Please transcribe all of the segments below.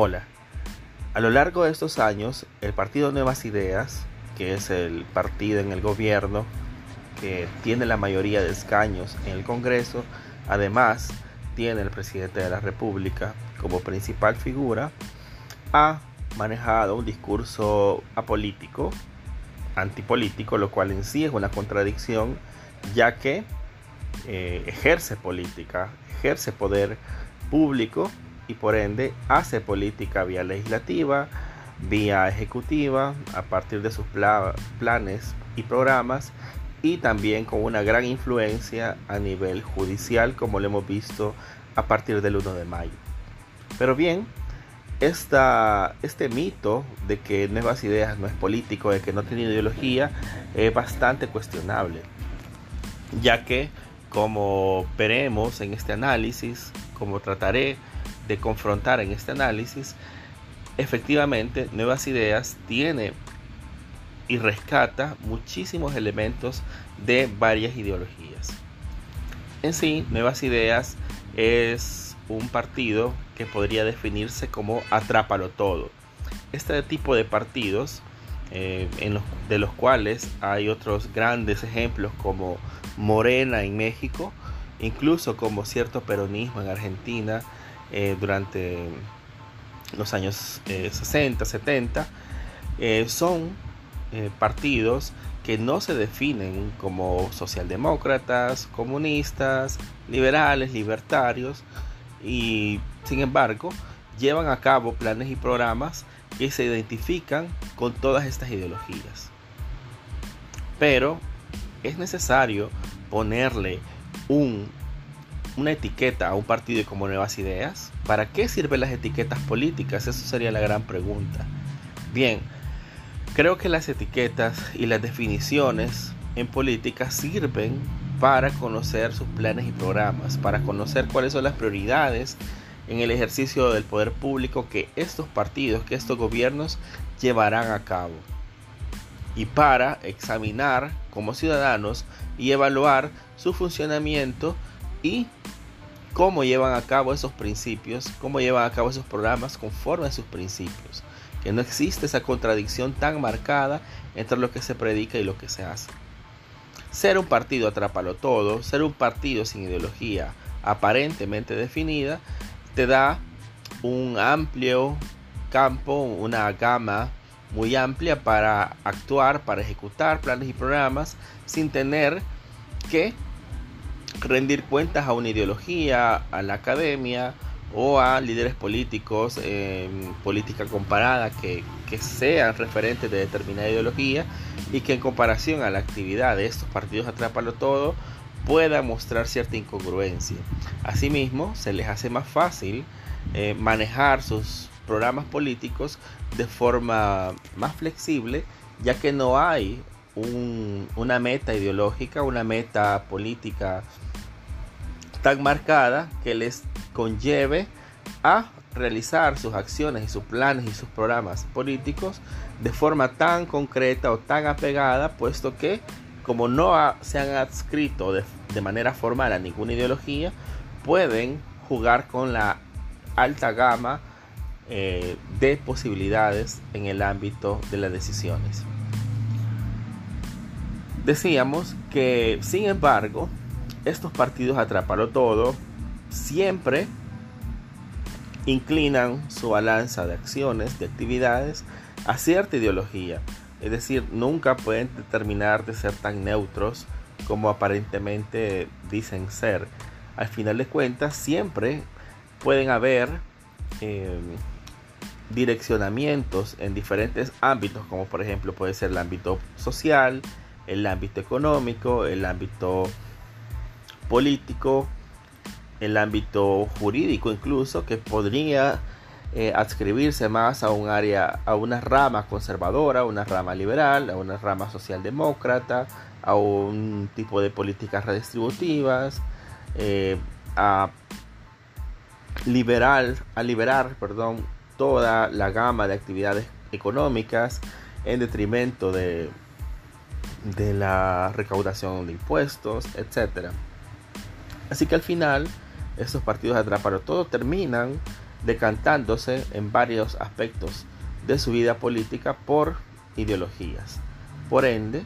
Hola. A lo largo de estos años, el Partido Nuevas Ideas, que es el partido en el gobierno que tiene la mayoría de escaños en el Congreso, además tiene el presidente de la República como principal figura, ha manejado un discurso apolítico, antipolítico, lo cual en sí es una contradicción, ya que eh, ejerce política, ejerce poder público y por ende hace política vía legislativa, vía ejecutiva, a partir de sus planes y programas y también con una gran influencia a nivel judicial como lo hemos visto a partir del 1 de mayo. Pero bien, esta, este mito de que Nuevas Ideas no es político, de que no tiene ideología, es bastante cuestionable, ya que como veremos en este análisis, como trataré de confrontar en este análisis, efectivamente Nuevas Ideas tiene y rescata muchísimos elementos de varias ideologías. En sí, Nuevas Ideas es un partido que podría definirse como atrápalo todo. Este tipo de partidos, eh, de los cuales hay otros grandes ejemplos como Morena en México, incluso como cierto peronismo en Argentina, eh, durante los años 60, eh, 70, eh, son partidos que no se definen como socialdemócratas, comunistas, liberales, libertarios, y sin embargo llevan a cabo planes y programas que se identifican con todas estas ideologías. Pero es necesario ponerle un una etiqueta a un partido como Nuevas Ideas? ¿Para qué sirven las etiquetas políticas? Eso sería la gran pregunta. Bien, creo que las etiquetas y las definiciones en política sirven para conocer sus planes y programas, para conocer cuáles son las prioridades en el ejercicio del poder público que estos partidos, que estos gobiernos llevarán a cabo. Y para examinar como ciudadanos y evaluar su funcionamiento y cómo llevan a cabo esos principios, cómo llevan a cabo esos programas conforme a sus principios. Que no existe esa contradicción tan marcada entre lo que se predica y lo que se hace. Ser un partido atrápalo todo, ser un partido sin ideología aparentemente definida, te da un amplio campo, una gama muy amplia para actuar, para ejecutar planes y programas sin tener que rendir cuentas a una ideología, a la academia o a líderes políticos en política comparada que, sean referentes de determinada ideología y que en comparación a la actividad de estos partidos Atrápalo Todo pueda mostrar cierta incongruencia. Asimismo, se les hace más fácil eh, manejar sus programas políticos de forma más flexible, ya que no hay una meta ideológica, una meta política tan marcada que les conlleve a realizar sus acciones y sus planes y sus programas políticos de forma tan concreta o tan apegada, puesto que como no se han adscrito de, manera formal a ninguna ideología, pueden jugar con la alta gama eh, de posibilidades en el ámbito de las decisiones. Decíamos que, sin embargo, estos partidos atrapalo todo siempre inclinan su balanza de acciones, de actividades a cierta ideología. Es decir, nunca pueden determinar de ser tan neutros como aparentemente dicen ser. Al final de cuentas, siempre pueden haber em, direccionamientos en diferentes ámbitos, como por ejemplo puede ser el ámbito social, el ámbito económico, el ámbito político, el ámbito jurídico incluso, que podría eh, adscribirse más a un área, a una rama conservadora, a una rama liberal, a una rama socialdemócrata, a un tipo de políticas redistributivas, eh, a liberar, a liberar, perdón, toda la gama de actividades económicas en detrimento de de la recaudación de impuestos, etc. Así que al final, estos partidos de atraparo todo terminan decantándose en varios aspectos de su vida política por ideologías. Por ende,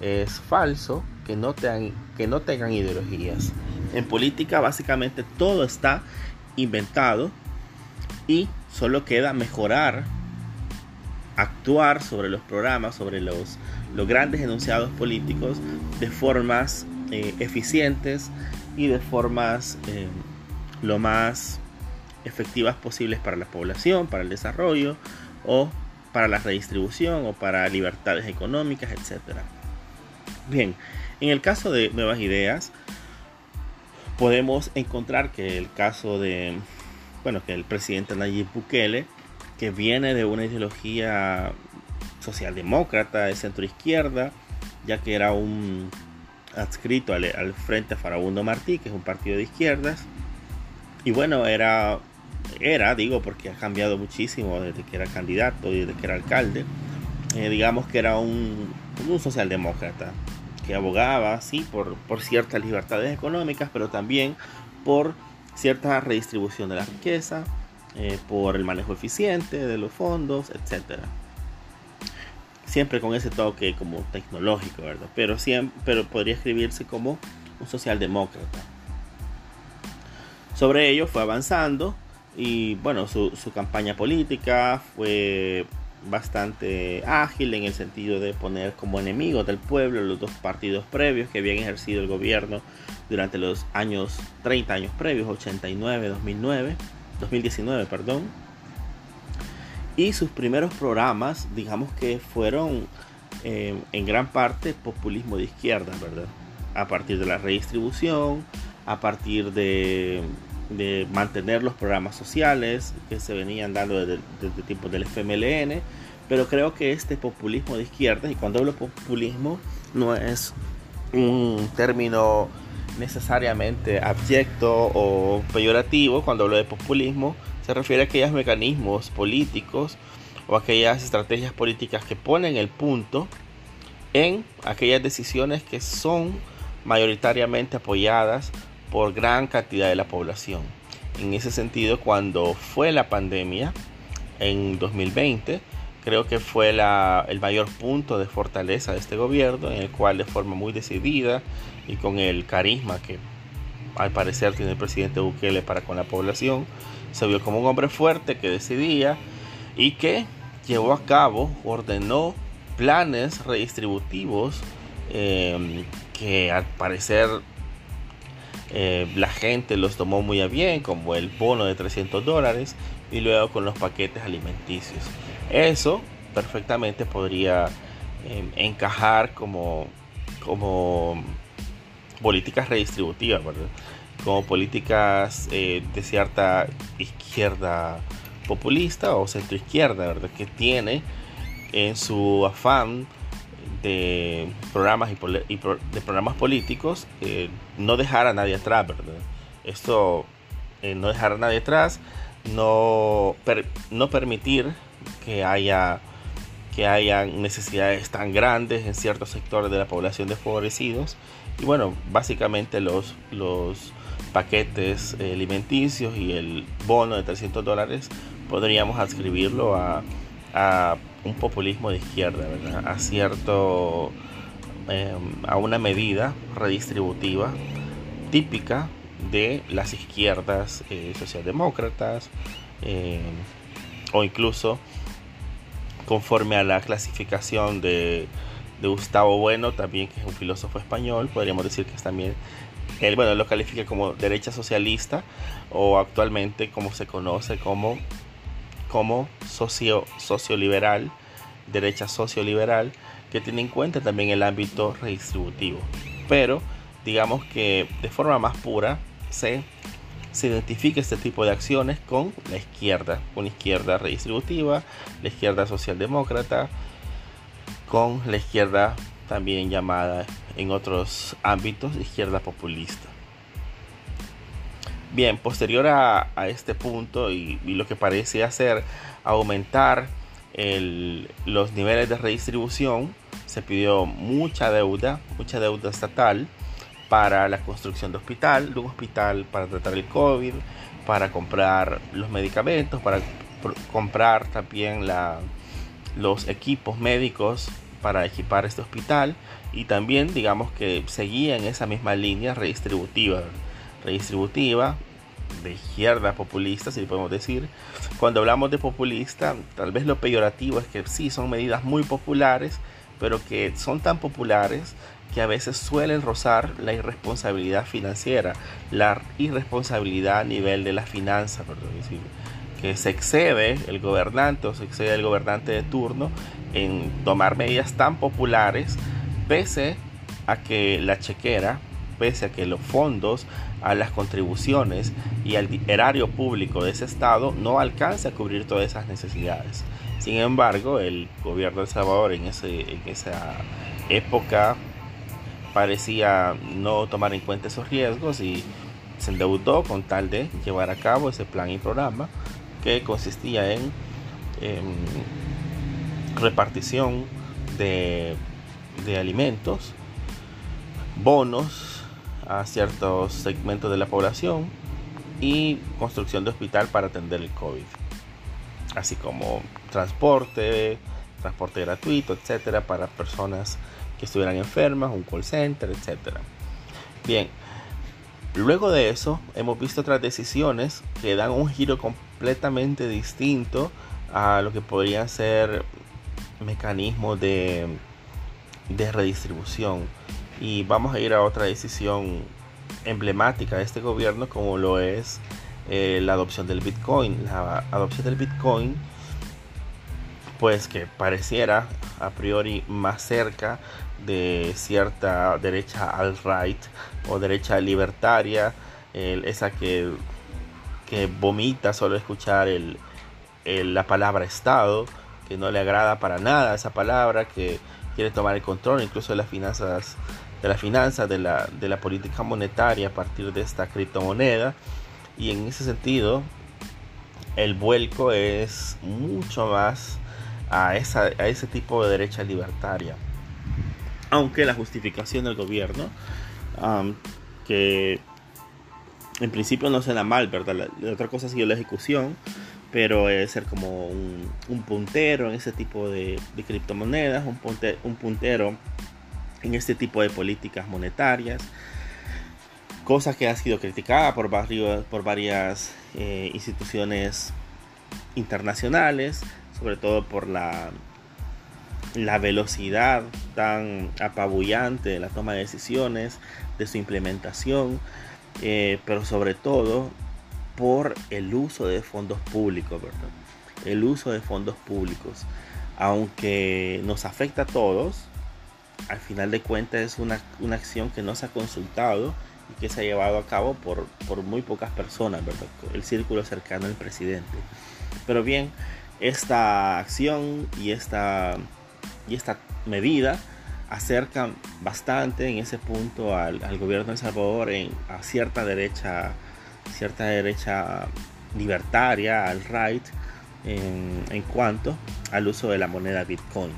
es falso que no, tengan, que no tengan ideologías. En política básicamente todo está inventado y solo queda mejorar, actuar sobre los programas, sobre los, los grandes enunciados políticos de formas eh, eficientes y de formas eh, lo más efectivas posibles para la población, para el desarrollo o para la redistribución o para libertades económicas, etc. Bien, en el caso de nuevas ideas, podemos encontrar que el caso de, bueno, que el presidente Nayib Bukele, que viene de una ideología socialdemócrata de centro izquierda, ya que era un adscrito al, al Frente Farabundo Martí, que es un partido de izquierdas, y bueno, era, era, digo, porque ha cambiado muchísimo desde que era candidato y desde que era alcalde, eh, digamos que era un, un socialdemócrata, que abogaba, sí, por, por ciertas libertades económicas, pero también por cierta redistribución de la riqueza, eh, por el manejo eficiente de los fondos, etc. Siempre con ese toque como tecnológico, ¿verdad? Pero, siempre, pero podría escribirse como un socialdemócrata. Sobre ello fue avanzando y bueno, su, su campaña política fue bastante ágil en el sentido de poner como enemigos del pueblo los dos partidos previos que habían ejercido el gobierno durante los años 30 años previos, 89, 2009, 2019, perdón. Y sus primeros programas, digamos que fueron eh, en gran parte populismo de izquierda, ¿verdad? A partir de la redistribución, a partir de, de mantener los programas sociales que se venían dando desde, desde tiempos del FMLN, pero creo que este populismo de izquierda, y cuando hablo populismo no es un término necesariamente abyecto o peyorativo, cuando hablo de populismo se refiere a aquellos mecanismos políticos o aquellas estrategias políticas que ponen el punto en aquellas decisiones que son mayoritariamente apoyadas por gran cantidad de la población. En ese sentido, cuando fue la pandemia en 2020, creo que fue el mayor punto de fortaleza de este gobierno, en el cual de forma muy decidida y con el carisma que al parecer tiene el presidente Bukele para con la población, se vio como un hombre fuerte que decidía y que llevó a cabo, ordenó planes redistributivos eh, que al parecer eh, la gente los tomó muy a bien, como el bono de 300 dólares y luego con los paquetes alimenticios. Eso perfectamente podría eh, encajar como, como políticas redistributivas, como políticas eh, de cierta izquierda populista o centroizquierda, ¿verdad? que tiene en su afán de programas y, de programas políticos eh, no dejar a nadie atrás, ¿verdad? Esto, eh, no dejar a nadie atrás, no, no permitir que haya que haya necesidades tan grandes en ciertos sectores de la población desfavorecidos y bueno básicamente los, los paquetes alimenticios y el bono de 300 dólares podríamos adscribirlo a, a un populismo de izquierda. A cierto, em, a una medida redistributiva típica de las izquierdas eh, socialdemócratas em, o incluso conforme a la clasificación de, de, Gustavo Bueno, también que es un filósofo español, podríamos decir que es también, él bueno, lo califica como derecha socialista o actualmente como se conoce como como socio, socioliberal, derecha socioliberal, que tiene en cuenta también el ámbito redistributivo. Pero digamos que de forma más pura se, se identifica este tipo de acciones con la izquierda, con izquierda redistributiva, la izquierda socialdemócrata, con la izquierda también llamada en otros ámbitos izquierda populista. Bien, posterior a, este punto y, lo que parece hacer aumentar los niveles de redistribución, se pidió mucha deuda, mucha deuda estatal para la construcción de hospital, de un hospital para tratar el COVID, para comprar los medicamentos, para comprar también los equipos médicos para equipar este hospital y también digamos que seguía en esa misma línea redistributiva, redistributiva de izquierda populista, si podemos decir. Cuando hablamos de populista, tal vez lo peyorativo es que sí son medidas muy populares, pero que son tan populares que a veces suelen rozar la irresponsabilidad financiera, la irresponsabilidad a nivel de la finanza, decir, que se excede el gobernante o se excede el gobernante de turno en tomar medidas tan populares, pese a que la chequera, pese a que los fondos, a las contribuciones y al erario público de ese estado no alcanza a cubrir todas esas necesidades. Sin embargo, el gobierno de El Salvador en, en esa época parecía no tomar en cuenta esos riesgos y se endeudó con tal de llevar a cabo ese plan y programa que consistía en, repartición de, de alimentos, bonos a ciertos segmentos de la población y construcción de hospital para atender el COVID, así como transporte, transporte gratuito, etcétera, para personas que estuvieran enfermas, un call center, etc. Bien, luego de eso hemos visto otras decisiones que dan un giro completamente distinto a lo que podrían ser mecanismos de, redistribución. Y vamos a ir a otra decisión emblemática de este gobierno como lo es eh, la adopción del Bitcoin. La adopción del Bitcoin pues que pareciera a priori más cerca de cierta derecha alt-right o derecha libertaria, esa que, que, vomita solo escuchar el, la palabra Estado, que no le agrada para nada esa palabra, que quiere tomar el control incluso de las finanzas, de la finanzas, de la, de la política monetaria a partir de esta criptomoneda. Y en ese sentido, el vuelco es mucho más a, esa, a ese tipo de derecha libertaria. Aunque la justificación del gobierno, que en principio no suena mal, ¿verdad? La, otra cosa ha sido la ejecución, pero es ser como un, puntero en ese tipo de, criptomonedas, un, un puntero en este tipo de políticas monetarias, cosa que ha sido criticada por, varios, por varias eh, instituciones internacionales, sobre todo por la, la velocidad tan apabullante de la toma de decisiones, de su implementación, eh, pero sobre todo por el uso de fondos públicos, ¿verdad? El uso de fondos públicos, aunque nos afecta a todos, al final de cuentas es una, acción que no se ha consultado y que se ha llevado a cabo por, por muy pocas personas, ¿verdad? El círculo cercano al presidente. Pero bien, esta acción y esta, y esta medida acercan bastante en ese punto al, gobierno de Salvador a cierta derecha, cierta derecha libertaria, al right, en, cuanto al uso de la moneda Bitcoin.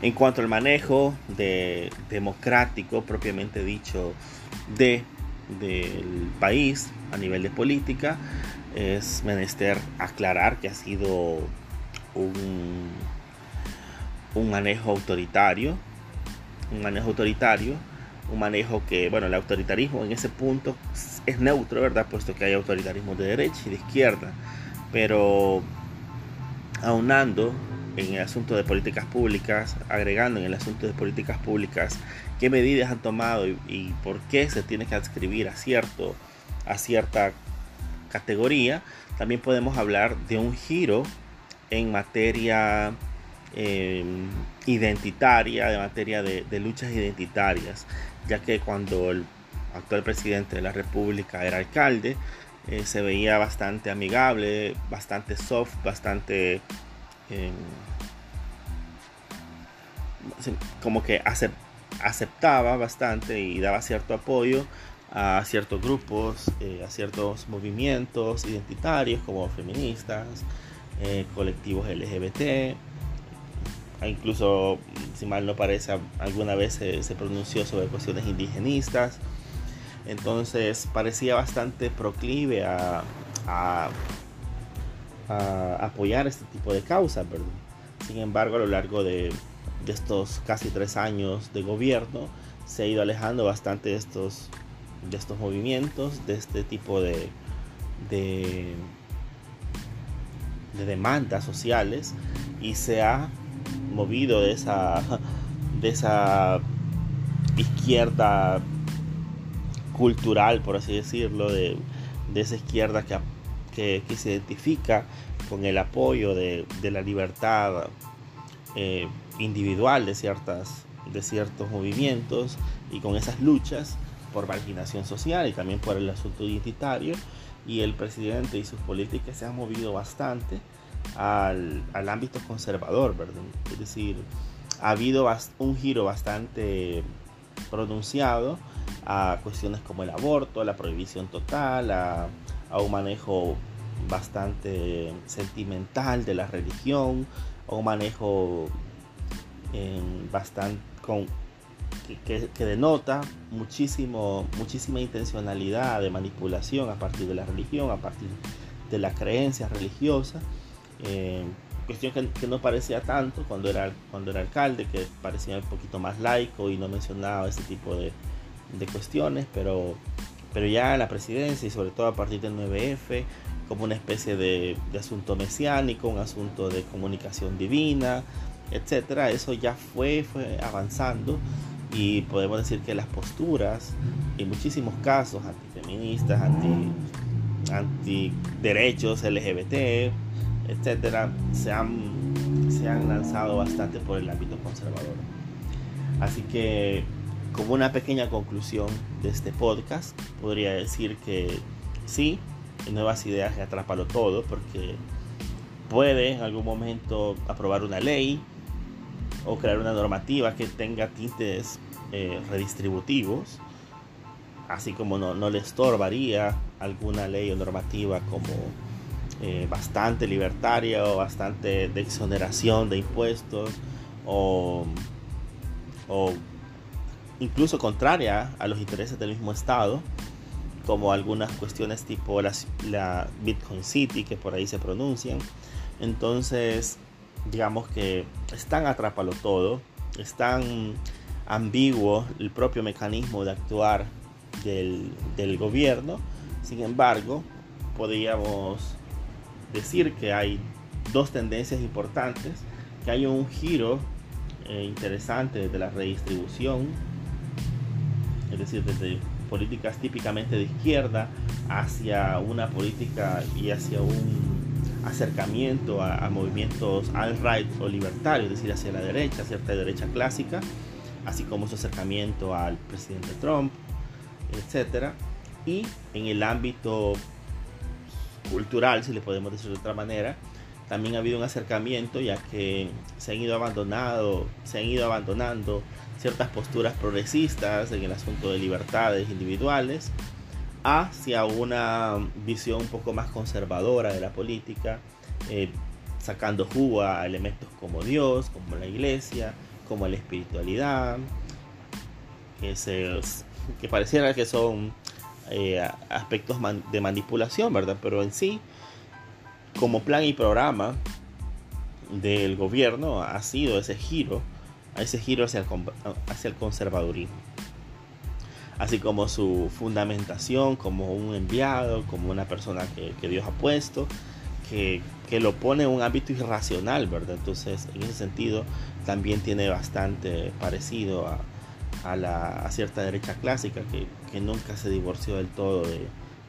En cuanto al manejo de, democrático propiamente dicho de, del país a nivel de política, es menester aclarar que ha sido un, un manejo autoritario, un manejo autoritario, un manejo que, bueno, el autoritarismo en ese punto es neutro, ¿verdad? Puesto que hay autoritarismo de derecha y de izquierda, pero aunando en el asunto de políticas públicas, agregando en el asunto de políticas públicas qué medidas han tomado y, y por qué se tiene que adscribir a cierto a cierta categoría, también podemos hablar de un giro en materia em, identitaria, de materia de, luchas identitarias, ya que cuando el actual presidente de la República era alcalde, eh, se veía bastante amigable, bastante soft, bastante em, como que aceptaba bastante y daba cierto apoyo a ciertos grupos, eh, a ciertos movimientos identitarios como feministas, eh, colectivos LGBT, incluso, si mal no parece, alguna vez se, pronunció sobre cuestiones indigenistas. Entonces parecía bastante proclive a, apoyar este tipo de causas, Sin embargo, a lo largo de, estos casi tres años de gobierno, se ha ido alejando bastante de estos, de estos movimientos, de este tipo de, de, de demandas sociales y se ha movido de esa, de esa izquierda cultural, por así decirlo, de, esa izquierda que, que, se identifica con el apoyo de, la libertad eh, individual de, ciertas, de ciertos movimientos y con esas luchas por marginación social y también por el asunto identitario. Y el presidente y sus políticas se han movido bastante al, al ámbito conservador, ¿verdad? Es decir, ha habido un giro bastante pronunciado a cuestiones como el aborto, la prohibición total, a, un manejo bastante sentimental de la religión, a un manejo bastante con, que, denota muchísimo, muchísima intencionalidad de manipulación a partir de la religión, a partir de la creencia religiosa. Eh, cuestión que, no parecía tanto cuando era, cuando era alcalde, que parecía un poquito más laico y no mencionaba este tipo de, de cuestiones, pero, pero ya en la presidencia y sobre todo a partir del 9F, como una especie de, de asunto mesiánico, un asunto de comunicación divina, etcétera, eso ya fue, fue avanzando y podemos decir que las posturas, en muchísimos casos antifeministas, anti, derechos LGBT, etcétera, se han, se han lanzado bastante por el ámbito conservador. Así que, como una pequeña conclusión de este podcast, podría decir que sí, nuevas ideas que todo, porque puede en algún momento aprobar una ley o crear una normativa que tenga tintes eh, redistributivos, así como no, no le estorbaría alguna ley o normativa como eh, bastante libertaria o bastante de exoneración de impuestos o, incluso contraria a los intereses del mismo Estado, como algunas cuestiones tipo la, la Bitcoin City que por ahí se pronuncian. Entonces, digamos que están atrápalo todo, es tan ambiguo el propio mecanismo de actuar del, del gobierno. Sin embargo, podríamos decir que hay dos tendencias importantes, que hay un giro eh, interesante desde la redistribución, es decir, desde políticas típicamente de izquierda hacia una política y hacia un acercamiento a, movimientos alt-right o libertarios, es decir, hacia la derecha, cierta derecha clásica, así como su acercamiento al presidente Trump, etc. Y en el ámbito cultural, si le podemos decir de otra manera, también ha habido un acercamiento ya que se han ido abandonado, se han ido abandonando ciertas posturas progresistas en el asunto de libertades individuales hacia una visión un poco más conservadora de la política, eh, sacando jugo a elementos como Dios, como la iglesia, como la espiritualidad, que, se, que pareciera que son eh, aspectos de manipulación, ¿verdad? Pero en sí, como plan y programa del gobierno ha sido ese giro, ese giro hacia el, hacia el conservadurismo. Así como su fundamentación como un enviado, como una persona que, Dios ha puesto, que, que, lo pone en un ámbito irracional, ¿verdad? Entonces, en ese sentido, también tiene bastante parecido a, a, la, cierta derecha clásica que, nunca se divorció del todo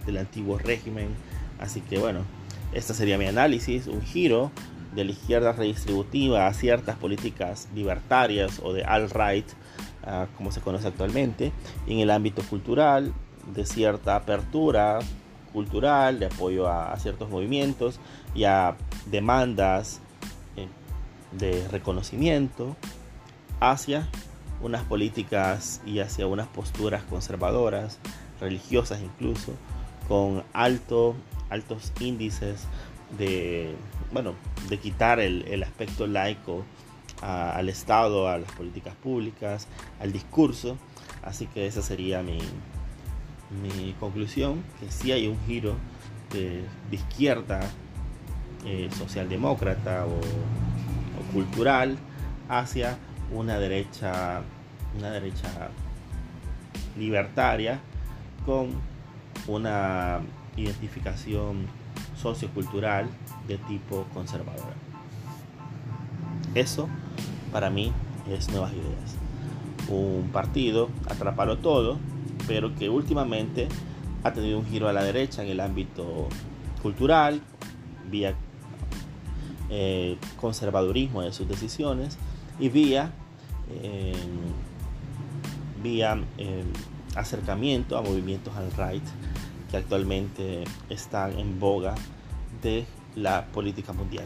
del antiguo régimen. Así que bueno, este sería mi análisis, un giro de la izquierda redistributiva a ciertas políticas libertarias o de alt-right, como se conoce actualmente, en el ámbito cultural, de cierta apertura cultural, de apoyo a, ciertos movimientos y a demandas eh, de reconocimiento hacia unas políticas y hacia unas posturas conservadoras, religiosas incluso, con alto, altos índices de, bueno, de quitar el, aspecto laico al Estado, a las políticas públicas, al discurso. Así que esa sería mi, mi conclusión que sí hay un giro de, izquierda eh, socialdemócrata o, cultural hacia una derecha una derecha libertaria con una identificación sociocultural de tipo conservadora. Eso para mí es Nuevas Ideas. Un partido, atrapalo todo, pero que últimamente ha tenido un giro a la derecha en el ámbito cultural, vía eh, conservadurismo de sus decisiones y vía, eh, vía eh, acercamiento a movimientos al right que actualmente están en boga de la política mundial.